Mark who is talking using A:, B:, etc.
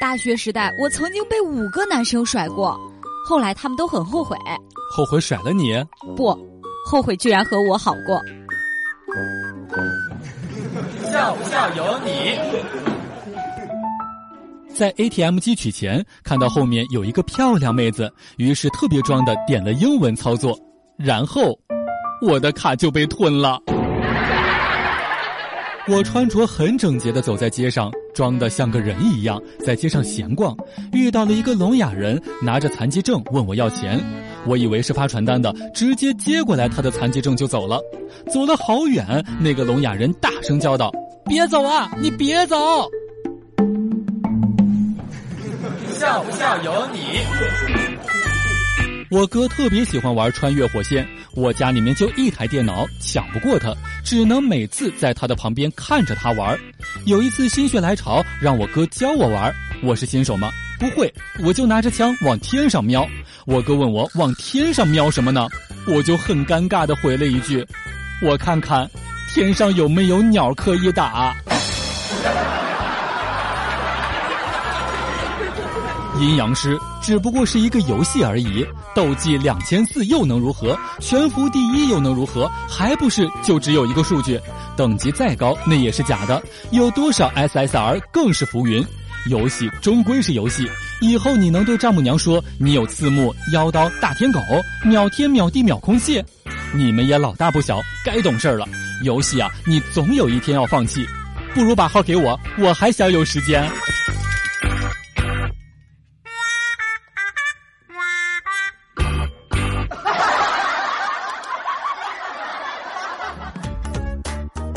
A: 大学时代我曾经被五个男生甩过，后来他们都很后悔。
B: 后悔甩了你？
A: 不，后悔居然和我好过。
C: 笑不笑由你。
B: 在 ATM 机取钱，看到后面有一个漂亮妹子，于是特别装的点了英文操作，然后我的卡就被吞了。我穿着很整洁的走在街上，装的像个人一样，在街上闲逛，遇到了一个聋哑人，拿着残疾证问我要钱，我以为是发传单的，直接接过来他的残疾证就走了。走了好远，那个聋哑人大声叫道：“别走啊，你别走！”
C: 笑不笑由你。
B: 我哥特别喜欢玩穿越火线，我家里面就一台电脑，抢不过他，只能每次在他的旁边看着他玩。有一次心血来潮，让我哥教我玩，我是新手吗？不会，我就拿着枪往天上瞄。我哥问我往天上瞄什么呢？我就很尴尬的回了一句：“我看看天上有没有鸟可以打。”阴阳师只不过是一个游戏而已，斗技两千四又能如何？悬浮第一又能如何？还不是就只有一个数据，等级再高那也是假的。有多少 SSR 更是浮云？游戏终归是游戏，以后你能对丈母娘说你有刺目、妖刀、大天狗、秒天秒地秒空蟹？你们也老大不小，该懂事了。游戏啊，你总有一天要放弃，不如把号给我，我还想有时间。